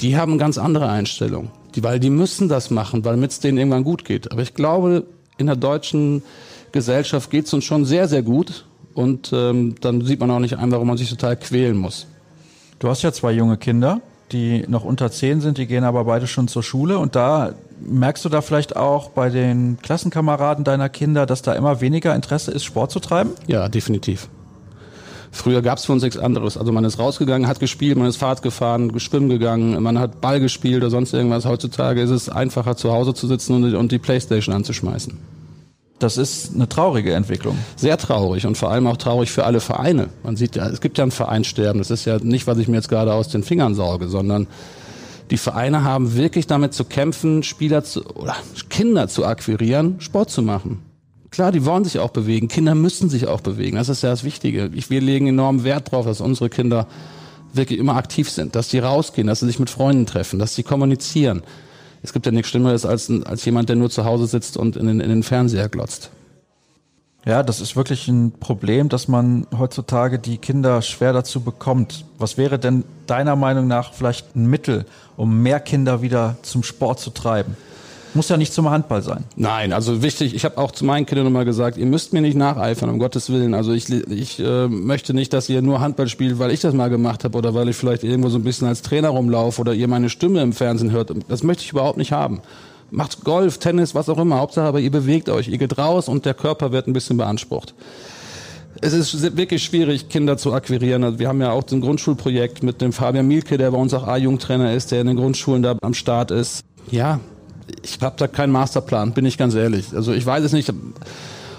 die haben ganz andere Einstellungen. Die, weil die müssen das machen, weil es denen irgendwann gut geht. Aber ich glaube, in der deutschen Gesellschaft geht es uns schon sehr, sehr gut. Und ähm, dann sieht man auch nicht ein, warum man sich total quälen muss. Du hast ja zwei junge Kinder, die noch unter zehn sind, die gehen aber beide schon zur Schule. Und da merkst du da vielleicht auch bei den Klassenkameraden deiner Kinder, dass da immer weniger Interesse ist, Sport zu treiben? Ja, definitiv. Früher gab es für uns nichts anderes. Also man ist rausgegangen, hat gespielt, man ist Fahrt gefahren, schwimmen gegangen, man hat Ball gespielt oder sonst irgendwas. Heutzutage ist es einfacher, zu Hause zu sitzen und, und die Playstation anzuschmeißen. Das ist eine traurige Entwicklung. Sehr traurig und vor allem auch traurig für alle Vereine. Man sieht ja, es gibt ja ein Vereinssterben. Das ist ja nicht, was ich mir jetzt gerade aus den Fingern sauge, sondern die Vereine haben wirklich damit zu kämpfen, Spieler zu, oder Kinder zu akquirieren, Sport zu machen. Klar, die wollen sich auch bewegen. Kinder müssen sich auch bewegen. Das ist ja das Wichtige. Ich, wir legen enormen Wert darauf, dass unsere Kinder wirklich immer aktiv sind, dass sie rausgehen, dass sie sich mit Freunden treffen, dass sie kommunizieren. Es gibt ja nichts Schlimmeres als, als jemand, der nur zu Hause sitzt und in den, in den Fernseher glotzt. Ja, das ist wirklich ein Problem, dass man heutzutage die Kinder schwer dazu bekommt. Was wäre denn deiner Meinung nach vielleicht ein Mittel, um mehr Kinder wieder zum Sport zu treiben? Muss ja nicht zum Handball sein. Nein, also wichtig, ich habe auch zu meinen Kindern immer gesagt, ihr müsst mir nicht nacheifern, um Gottes Willen. Also ich, ich äh, möchte nicht, dass ihr nur Handball spielt, weil ich das mal gemacht habe oder weil ich vielleicht irgendwo so ein bisschen als Trainer rumlaufe oder ihr meine Stimme im Fernsehen hört. Das möchte ich überhaupt nicht haben. Macht Golf, Tennis, was auch immer. Hauptsache aber ihr bewegt euch, ihr geht raus und der Körper wird ein bisschen beansprucht es ist wirklich schwierig, Kinder zu akquirieren. Also wir haben ja auch ein Grundschulprojekt mit dem Fabian Mielke, der bei uns auch A-Jugendtrainer ist, der in den Grundschulen da am Start ist. Ja, ich habe da keinen Masterplan, bin ich ganz ehrlich. Also ich weiß es nicht.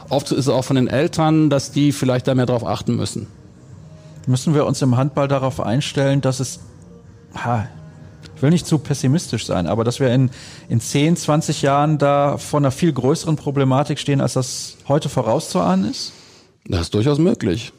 Oft ist es auch von den Eltern, dass die vielleicht da mehr drauf achten müssen. Müssen wir uns im Handball darauf einstellen, dass es, ha, will nicht zu pessimistisch sein, aber dass wir in, in 10, 20 Jahren da vor einer viel größeren Problematik stehen, als das heute vorauszuahnen ist? Das ist durchaus möglich.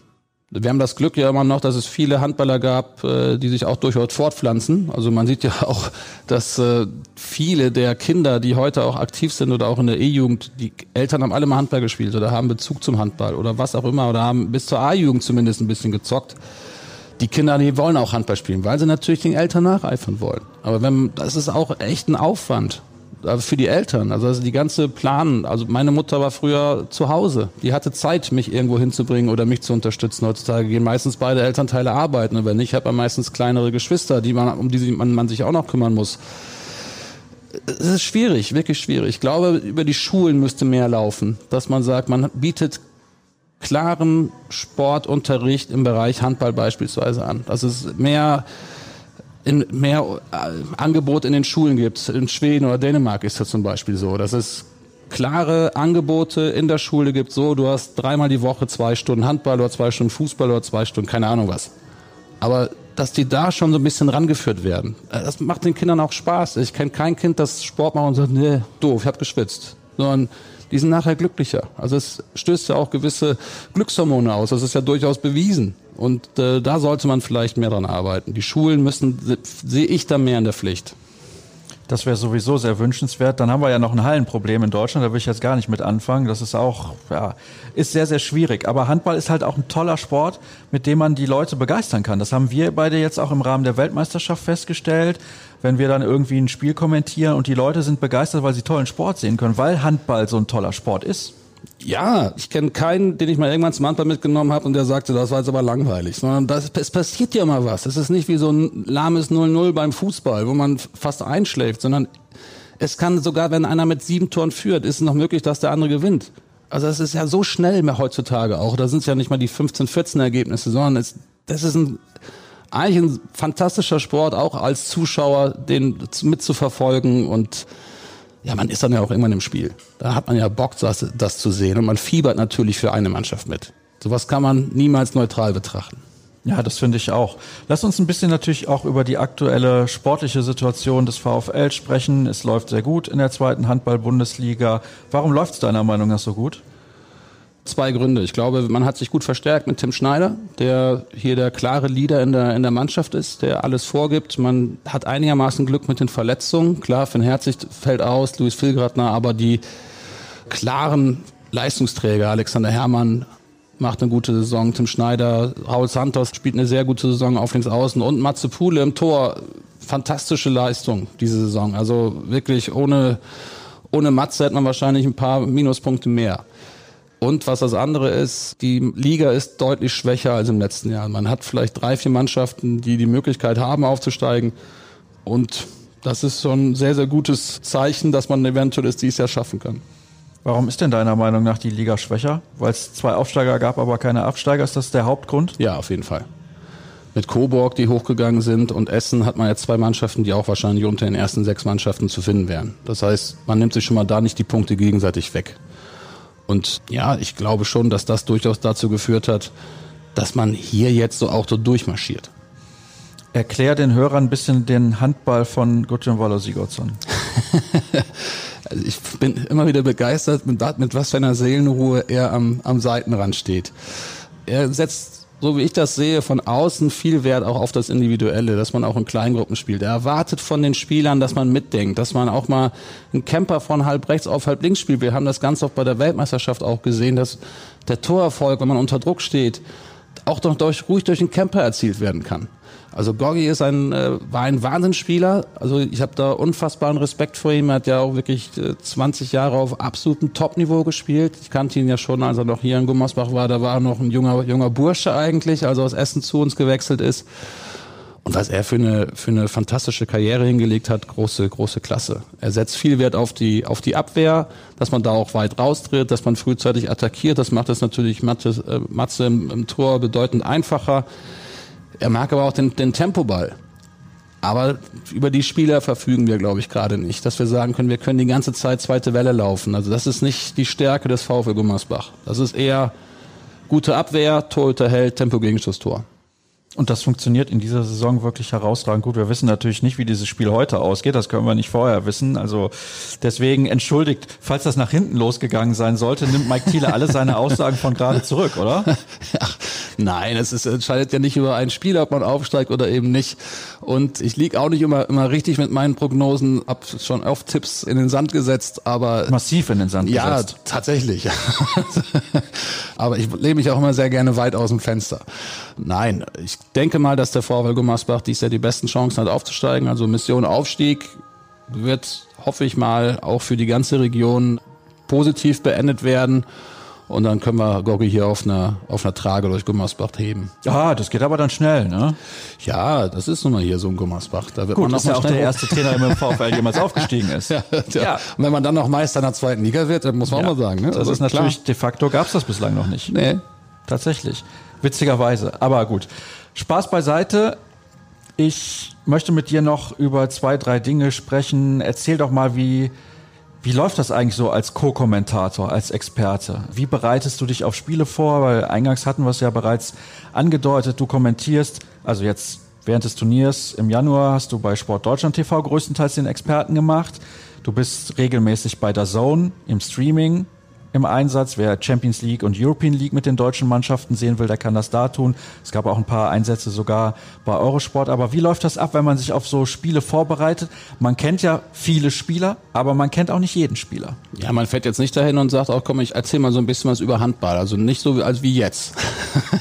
Wir haben das Glück ja immer noch, dass es viele Handballer gab, äh, die sich auch durchaus fortpflanzen. Also man sieht ja auch, dass äh, viele der Kinder, die heute auch aktiv sind oder auch in der E-Jugend, die Eltern haben alle mal Handball gespielt oder haben Bezug zum Handball oder was auch immer oder haben bis zur A-Jugend zumindest ein bisschen gezockt. Die Kinder, die wollen auch Handball spielen, weil sie natürlich den Eltern nacheifern wollen. Aber wenn, das ist auch echt ein Aufwand für die Eltern. Also, also die ganze Plan. Also meine Mutter war früher zu Hause. Die hatte Zeit, mich irgendwo hinzubringen oder mich zu unterstützen. Heutzutage gehen meistens beide Elternteile arbeiten. Und wenn nicht, hat man meistens kleinere Geschwister, die man, um die man, man sich auch noch kümmern muss. Es ist schwierig, wirklich schwierig. Ich glaube, über die Schulen müsste mehr laufen, dass man sagt, man bietet klaren Sportunterricht im Bereich Handball beispielsweise an. Das ist mehr in mehr äh, Angebot in den Schulen gibt. In Schweden oder Dänemark ist das zum Beispiel so, dass es klare Angebote in der Schule gibt. So, du hast dreimal die Woche zwei Stunden Handball oder zwei Stunden Fußball oder zwei Stunden, keine Ahnung was. Aber dass die da schon so ein bisschen rangeführt werden, äh, das macht den Kindern auch Spaß. Ich kenne kein Kind, das Sport macht und sagt, nee, doof, ich hab geschwitzt. Sondern die sind nachher glücklicher. Also es stößt ja auch gewisse Glückshormone aus. Das ist ja durchaus bewiesen. Und äh, da sollte man vielleicht mehr dran arbeiten. Die Schulen müssen, sehe ich da mehr in der Pflicht. Das wäre sowieso sehr wünschenswert. Dann haben wir ja noch ein Hallenproblem in Deutschland, da will ich jetzt gar nicht mit anfangen. Das ist auch, ja, ist sehr, sehr schwierig. Aber Handball ist halt auch ein toller Sport, mit dem man die Leute begeistern kann. Das haben wir beide jetzt auch im Rahmen der Weltmeisterschaft festgestellt. Wenn wir dann irgendwie ein Spiel kommentieren und die Leute sind begeistert, weil sie tollen Sport sehen können, weil Handball so ein toller Sport ist. Ja, ich kenne keinen, den ich mal irgendwann zum Handball mitgenommen habe und der sagte, das war jetzt aber langweilig. Sondern das, es passiert ja mal was. Es ist nicht wie so ein lahmes 0-0 beim Fußball, wo man fast einschläft, sondern es kann sogar, wenn einer mit sieben Toren führt, ist es noch möglich, dass der andere gewinnt. Also es ist ja so schnell mehr heutzutage auch. Da sind es ja nicht mal die 15, 14 Ergebnisse, sondern es, das ist ein, eigentlich ein fantastischer Sport, auch als Zuschauer den mitzuverfolgen und ja, man ist dann ja auch irgendwann im Spiel. Da hat man ja Bock, das, das zu sehen und man fiebert natürlich für eine Mannschaft mit. Sowas kann man niemals neutral betrachten. Ja, das finde ich auch. Lass uns ein bisschen natürlich auch über die aktuelle sportliche Situation des VfL sprechen. Es läuft sehr gut in der zweiten Handball-Bundesliga. Warum läuft es deiner Meinung nach so gut? Zwei Gründe. Ich glaube, man hat sich gut verstärkt mit Tim Schneider, der hier der klare Leader in der, in der Mannschaft ist, der alles vorgibt. Man hat einigermaßen Glück mit den Verletzungen. Klar, Finn Herzig fällt aus, Luis Filgratner, aber die klaren Leistungsträger, Alexander Herrmann, macht eine gute Saison. Tim Schneider, Raul Santos spielt eine sehr gute Saison auf links außen und Matze Pule im Tor. Fantastische Leistung diese Saison. Also wirklich ohne, ohne Matze hätte man wahrscheinlich ein paar Minuspunkte mehr. Und was das andere ist, die Liga ist deutlich schwächer als im letzten Jahr. Man hat vielleicht drei, vier Mannschaften, die die Möglichkeit haben, aufzusteigen. Und das ist schon ein sehr, sehr gutes Zeichen, dass man eventuell es dieses Jahr schaffen kann. Warum ist denn deiner Meinung nach die Liga schwächer? Weil es zwei Aufsteiger gab, aber keine Absteiger. Ist das der Hauptgrund? Ja, auf jeden Fall. Mit Coburg, die hochgegangen sind, und Essen hat man jetzt zwei Mannschaften, die auch wahrscheinlich unter den ersten sechs Mannschaften zu finden wären. Das heißt, man nimmt sich schon mal da nicht die Punkte gegenseitig weg. Und ja, ich glaube schon, dass das durchaus dazu geführt hat, dass man hier jetzt so auch so durchmarschiert. Erklär den Hörern ein bisschen den Handball von Gudjon Waller Sigurdsson. Also ich bin immer wieder begeistert, mit, mit was für einer Seelenruhe er am, am Seitenrand steht. Er setzt, so wie ich das sehe, von außen viel Wert auch auf das Individuelle, dass man auch in Kleingruppen spielt. Er erwartet von den Spielern, dass man mitdenkt, dass man auch mal einen Camper von halb rechts auf halb links spielt. Wir haben das ganz oft bei der Weltmeisterschaft auch gesehen, dass der Torerfolg, wenn man unter Druck steht, auch doch durch, ruhig durch den Camper erzielt werden kann. Also Gorgi ist ein, äh, war ein Wahnsinnsspieler. Also ich habe da unfassbaren Respekt vor ihm. Er hat ja auch wirklich äh, 20 Jahre auf absolutem Top-Niveau gespielt. Ich kannte ihn ja schon, als er noch hier in Gummersbach war. Da war er noch ein junger, junger Bursche eigentlich, als er aus Essen zu uns gewechselt ist. Und was er für eine, für eine fantastische Karriere hingelegt hat, große, große Klasse. Er setzt viel Wert auf die, auf die Abwehr, dass man da auch weit raustritt, dass man frühzeitig attackiert. Das macht es natürlich Matze, äh, Matze im, im Tor bedeutend einfacher. Er mag aber auch den, den Tempoball. Aber über die Spieler verfügen wir, glaube ich, gerade nicht, dass wir sagen können, wir können die ganze Zeit zweite Welle laufen. Also das ist nicht die Stärke des VfL Gummersbach. Das ist eher gute Abwehr, Torhüter hält, Tempo Gegenschuss, Tor. Und das funktioniert in dieser Saison wirklich herausragend gut. Wir wissen natürlich nicht, wie dieses Spiel heute ausgeht. Das können wir nicht vorher wissen. Also deswegen entschuldigt, falls das nach hinten losgegangen sein sollte, nimmt Mike Thiele alle seine Aussagen von gerade zurück, oder? Ach, nein, es ist, entscheidet ja nicht über ein Spiel, ob man aufsteigt oder eben nicht. Und ich lieg auch nicht immer, immer richtig mit meinen Prognosen, hab schon oft Tipps in den Sand gesetzt, aber. Massiv in den Sand ja, gesetzt. Ja, tatsächlich. aber ich lehne mich auch immer sehr gerne weit aus dem Fenster. Nein, ich denke mal, dass der VfL Gummersbach dies Jahr die besten Chancen hat aufzusteigen. Also Mission Aufstieg wird, hoffe ich mal, auch für die ganze Region positiv beendet werden. Und dann können wir Goggi hier auf einer, auf einer Trage durch Gummersbach heben. Ja, das geht aber dann schnell, ne? Ja, das ist nun mal hier so ein Gummersbach. Da wird Gut, man noch ist ja auch der erste Trainer, der im VfL jemals aufgestiegen ist. Ja, ja. ja, Und wenn man dann noch Meister in der zweiten Liga wird, dann muss man ja, auch mal sagen. Ne? Das also ist natürlich, klar. de facto gab's das bislang noch nicht. Nee. Tatsächlich. Witzigerweise. Aber gut. Spaß beiseite. Ich möchte mit dir noch über zwei, drei Dinge sprechen. Erzähl doch mal, wie, wie läuft das eigentlich so als Co-Kommentator, als Experte? Wie bereitest du dich auf Spiele vor? Weil eingangs hatten wir es ja bereits angedeutet, du kommentierst, also jetzt während des Turniers im Januar hast du bei Sport Deutschland TV größtenteils den Experten gemacht. Du bist regelmäßig bei der Zone im Streaming im Einsatz. Wer Champions League und European League mit den deutschen Mannschaften sehen will, der kann das da tun. Es gab auch ein paar Einsätze sogar bei Eurosport. Aber wie läuft das ab, wenn man sich auf so Spiele vorbereitet? Man kennt ja viele Spieler, aber man kennt auch nicht jeden Spieler. Ja, man fährt jetzt nicht dahin und sagt, auch oh, komm, ich erzähl mal so ein bisschen was über Handball. Also nicht so als wie jetzt,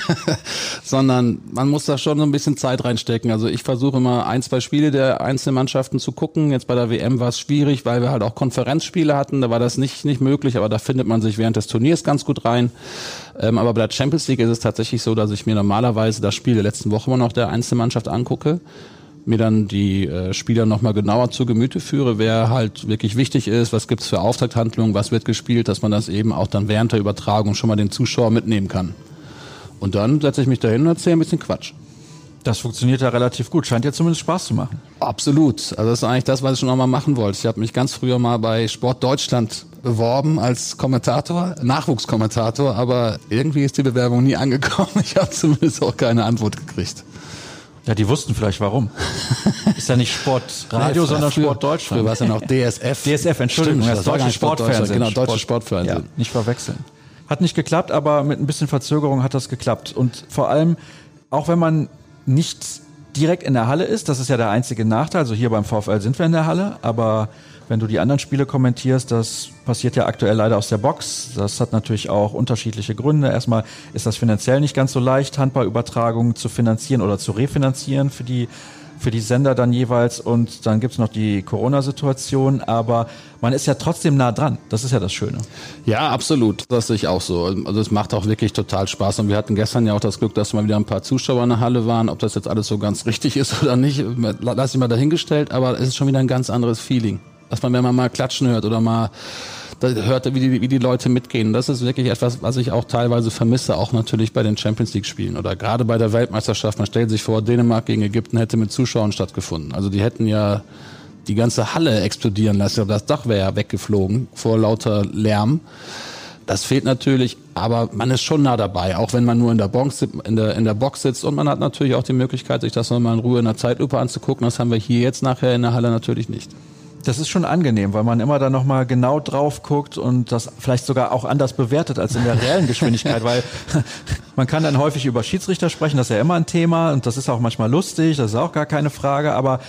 sondern man muss da schon so ein bisschen Zeit reinstecken. Also ich versuche immer ein, zwei Spiele der einzelnen Mannschaften zu gucken. Jetzt bei der WM war es schwierig, weil wir halt auch Konferenzspiele hatten. Da war das nicht, nicht möglich, aber da findet man sich während des Turniers ganz gut rein. Ähm, aber bei der Champions League ist es tatsächlich so, dass ich mir normalerweise das Spiel der letzten Woche immer noch der Einzelmannschaft angucke mir dann die äh, Spieler nochmal genauer zu Gemüte führe, wer halt wirklich wichtig ist, was gibt's für Auftakthandlungen, was wird gespielt, dass man das eben auch dann während der Übertragung schon mal den Zuschauer mitnehmen kann. Und dann setze ich mich dahin und erzähle ein bisschen Quatsch. Das funktioniert ja relativ gut. Scheint ja zumindest Spaß zu machen. Absolut. Also das ist eigentlich das, was ich schon noch mal machen wollte. Ich habe mich ganz früher mal bei Sport Deutschland beworben als Kommentator, Nachwuchskommentator, aber irgendwie ist die Bewerbung nie angekommen. Ich habe zumindest auch keine Antwort gekriegt. Ja, die wussten vielleicht warum. Ist ja nicht Sportradio, sondern früher, Sport Deutschland. Früher war es ja noch DSF. DSF, Entschuldigung, Stimmt, das, gar deutsche Sportfernsehen. Genau, deutsche Sport- Sportfernsehen. Ja, nicht verwechseln. Hat nicht geklappt, aber mit ein bisschen Verzögerung hat das geklappt. Und vor allem, auch wenn man nicht direkt in der Halle ist, das ist ja der einzige Nachteil. Also hier beim VfL sind wir in der Halle, aber wenn du die anderen Spiele kommentierst, das passiert ja aktuell leider aus der Box. Das hat natürlich auch unterschiedliche Gründe. Erstmal ist das finanziell nicht ganz so leicht, Handballübertragungen zu finanzieren oder zu refinanzieren für die für die Sender dann jeweils und dann gibt's noch die Corona-Situation, aber man ist ja trotzdem nah dran. Das ist ja das Schöne. Ja, absolut. Das sehe ich auch so. Also es macht auch wirklich total Spaß. Und wir hatten gestern ja auch das Glück, dass mal wieder ein paar Zuschauer in der Halle waren. Ob das jetzt alles so ganz richtig ist oder nicht, lass ich mal dahingestellt. Aber es ist schon wieder ein ganz anderes Feeling. Dass man, wenn man mal klatschen hört oder mal hört, wie die, wie die Leute mitgehen. Das ist wirklich etwas, was ich auch teilweise vermisse, auch natürlich bei den Champions League Spielen oder gerade bei der Weltmeisterschaft. Man stellt sich vor, Dänemark gegen Ägypten hätte mit Zuschauern stattgefunden. Also die hätten ja die ganze Halle explodieren lassen. Das Dach wäre ja weggeflogen vor lauter Lärm. Das fehlt natürlich, aber man ist schon nah dabei, auch wenn man nur in der, Box, in, der, in der Box sitzt. Und man hat natürlich auch die Möglichkeit, sich das nochmal in Ruhe in der Zeitlupe anzugucken. Das haben wir hier jetzt nachher in der Halle natürlich nicht. Das ist schon angenehm, weil man immer da nochmal genau drauf guckt und das vielleicht sogar auch anders bewertet als in der reellen Geschwindigkeit, weil man kann dann häufig über Schiedsrichter sprechen, das ist ja immer ein Thema und das ist auch manchmal lustig, das ist auch gar keine Frage, aber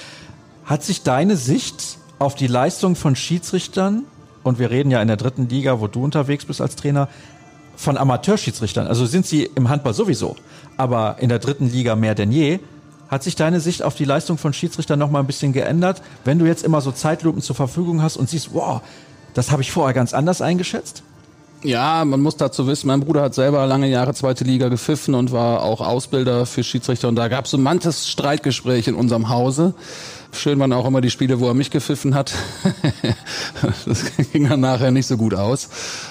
hat sich deine Sicht auf die Leistung von Schiedsrichtern, und wir reden ja in der dritten Liga, wo du unterwegs bist als Trainer, von Amateurschiedsrichtern, also sind sie im Handball sowieso, aber in der dritten Liga mehr denn je, hat sich deine Sicht auf die Leistung von Schiedsrichtern noch mal ein bisschen geändert, wenn du jetzt immer so Zeitlupen zur Verfügung hast und siehst, wow, das habe ich vorher ganz anders eingeschätzt? Ja, man muss dazu wissen, mein Bruder hat selber lange Jahre zweite Liga gepfiffen und war auch Ausbilder für Schiedsrichter und da gab es so manches Streitgespräch in unserem Hause. Schön waren auch immer die Spiele, wo er mich gepfiffen hat. das ging dann nachher nicht so gut aus.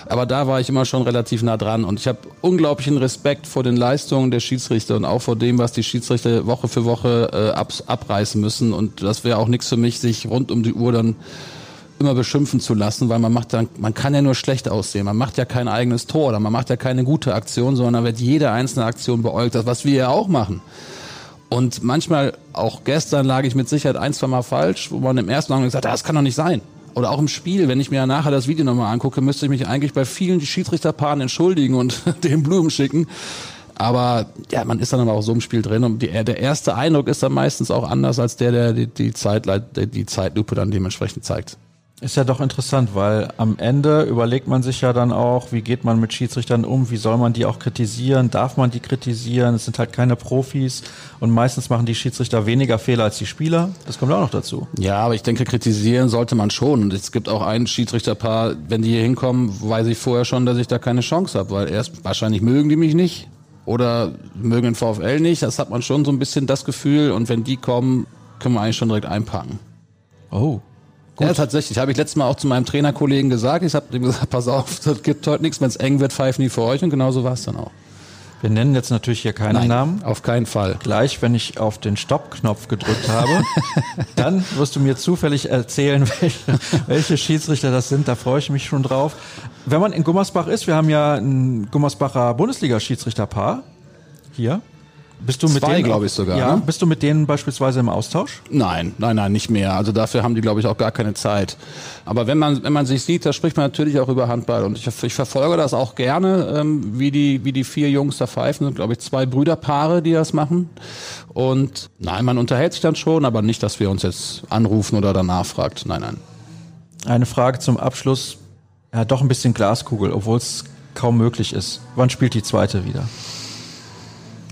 Aber da war ich immer schon relativ nah dran und ich habe unglaublichen Respekt vor den Leistungen der Schiedsrichter und auch vor dem, was die Schiedsrichter Woche für Woche äh, ab, abreißen müssen. Und das wäre auch nichts für mich, sich rund um die Uhr dann immer beschimpfen zu lassen, weil man macht dann, man kann ja nur schlecht aussehen. Man macht ja kein eigenes Tor oder man macht ja keine gute Aktion, sondern da wird jede einzelne Aktion beäugt. Das, was wir ja auch machen. Und manchmal, auch gestern lag ich mit Sicherheit ein, zwei Mal falsch, wo man im ersten Augenblick gesagt hat, das kann doch nicht sein. Oder auch im Spiel, wenn ich mir nachher das Video nochmal angucke, müsste ich mich eigentlich bei vielen Schiedsrichterpaaren entschuldigen und den Blumen schicken. Aber ja, man ist dann aber auch so im Spiel drin und die, der erste Eindruck ist dann meistens auch anders als der, der die, die, Zeit, die Zeitlupe dann dementsprechend zeigt. Ist ja doch interessant, weil am Ende überlegt man sich ja dann auch, wie geht man mit Schiedsrichtern um, wie soll man die auch kritisieren, darf man die kritisieren, es sind halt keine Profis und meistens machen die Schiedsrichter weniger Fehler als die Spieler, das kommt auch noch dazu. Ja, aber ich denke, kritisieren sollte man schon. Und es gibt auch ein Schiedsrichterpaar, wenn die hier hinkommen, weiß ich vorher schon, dass ich da keine Chance habe, weil erst wahrscheinlich mögen die mich nicht oder mögen den VfL nicht, das hat man schon so ein bisschen das Gefühl. Und wenn die kommen, können wir eigentlich schon direkt einpacken. Oh, Gut. Ja, tatsächlich. Habe ich letztes Mal auch zu meinem Trainerkollegen gesagt. Ich habe ihm gesagt, pass auf, das gibt heute nichts. Wenn es eng wird, pfeifen die für euch. Und genauso war es dann auch. Wir nennen jetzt natürlich hier keinen Nein, Namen. Auf keinen Fall. Gleich, wenn ich auf den Stopp-Knopf gedrückt habe, dann wirst du mir zufällig erzählen, welche, welche Schiedsrichter das sind. Da freue ich mich schon drauf. Wenn man in Gummersbach ist, wir haben ja ein Gummersbacher Bundesliga-Schiedsrichterpaar hier. Bist du mit Zwei, denen, glaube ich sogar, Ja, ne? bist du mit denen beispielsweise im Austausch? Nein, nein, nein, nicht mehr. Also dafür haben die, glaube ich, auch gar keine Zeit. Aber wenn man, wenn man sich sieht, da spricht man natürlich auch über Handball. Und ich, ich verfolge das auch gerne, ähm, wie die, wie die vier Jungs da pfeifen. sind, glaube ich, zwei Brüderpaare, die das machen. Und nein, man unterhält sich dann schon, aber nicht, dass wir uns jetzt anrufen oder danach fragt. Nein, nein. Eine Frage zum Abschluss. Ja, doch ein bisschen Glaskugel, obwohl es kaum möglich ist. Wann spielt die zweite wieder?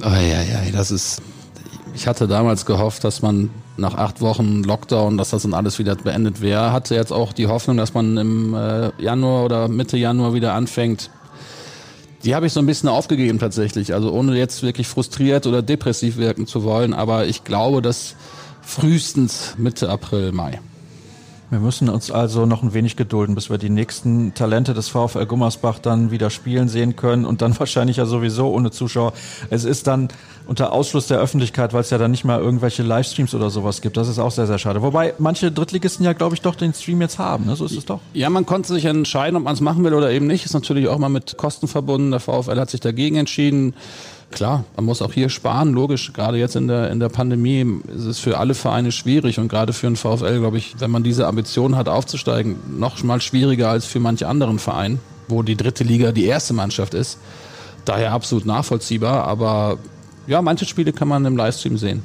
Oh, ja, ja, das ist. Ich hatte damals gehofft, dass man nach acht Wochen Lockdown, dass das dann alles wieder beendet wäre. Hatte jetzt auch die Hoffnung, dass man im äh, Januar oder Mitte Januar wieder anfängt. Die habe ich so ein bisschen aufgegeben tatsächlich. Also ohne jetzt wirklich frustriert oder depressiv wirken zu wollen. Aber ich glaube, dass frühestens Mitte April, Mai. Wir müssen uns also noch ein wenig gedulden, bis wir die nächsten Talente des VfL Gummersbach dann wieder spielen sehen können und dann wahrscheinlich ja sowieso ohne Zuschauer. Es ist dann unter Ausschluss der Öffentlichkeit, weil es ja dann nicht mal irgendwelche Livestreams oder sowas gibt. Das ist auch sehr, sehr schade. Wobei manche Drittligisten ja, glaube ich, doch den Stream jetzt haben. Ne? So ist es doch. Ja, man konnte sich entscheiden, ob man es machen will oder eben nicht. Ist natürlich auch mal mit Kosten verbunden. Der VfL hat sich dagegen entschieden. Klar, man muss auch hier sparen, logisch. Gerade jetzt in der, in der Pandemie ist es für alle Vereine schwierig und gerade für einen VfL, glaube ich, wenn man diese Ambition hat, aufzusteigen, noch mal schwieriger als für manche anderen Vereine, wo die dritte Liga die erste Mannschaft ist. Daher absolut nachvollziehbar, aber ja, manche Spiele kann man im Livestream sehen.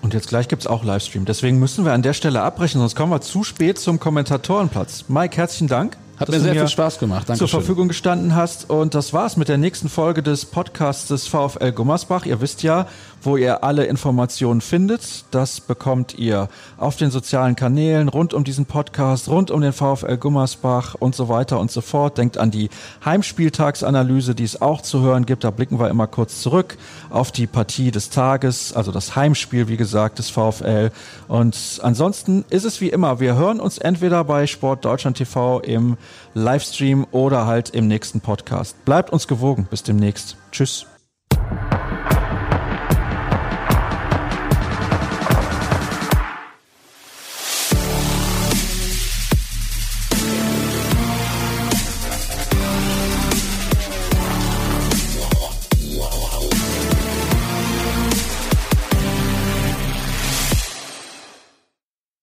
Und jetzt gleich gibt's auch Livestream. Deswegen müssen wir an der Stelle abbrechen, sonst kommen wir zu spät zum Kommentatorenplatz. Mike, herzlichen Dank. Hat mir sehr viel Spaß gemacht. Dankeschön. zur Verfügung gestanden hast. Und das war's mit der nächsten Folge des Podcasts des VfL Gummersbach. Ihr wisst ja, wo ihr alle Informationen findet. Das bekommt ihr auf den sozialen Kanälen rund um diesen Podcast, rund um den VfL Gummersbach und so weiter und so fort. Denkt an die Heimspieltagsanalyse, die es auch zu hören gibt. Da blicken wir immer kurz zurück auf die Partie des Tages, also das Heimspiel, wie gesagt, des VfL. Und ansonsten ist es wie immer, wir hören uns entweder bei Sport Deutschland TV im Livestream oder halt im nächsten Podcast. Bleibt uns gewogen. Bis demnächst. Tschüss.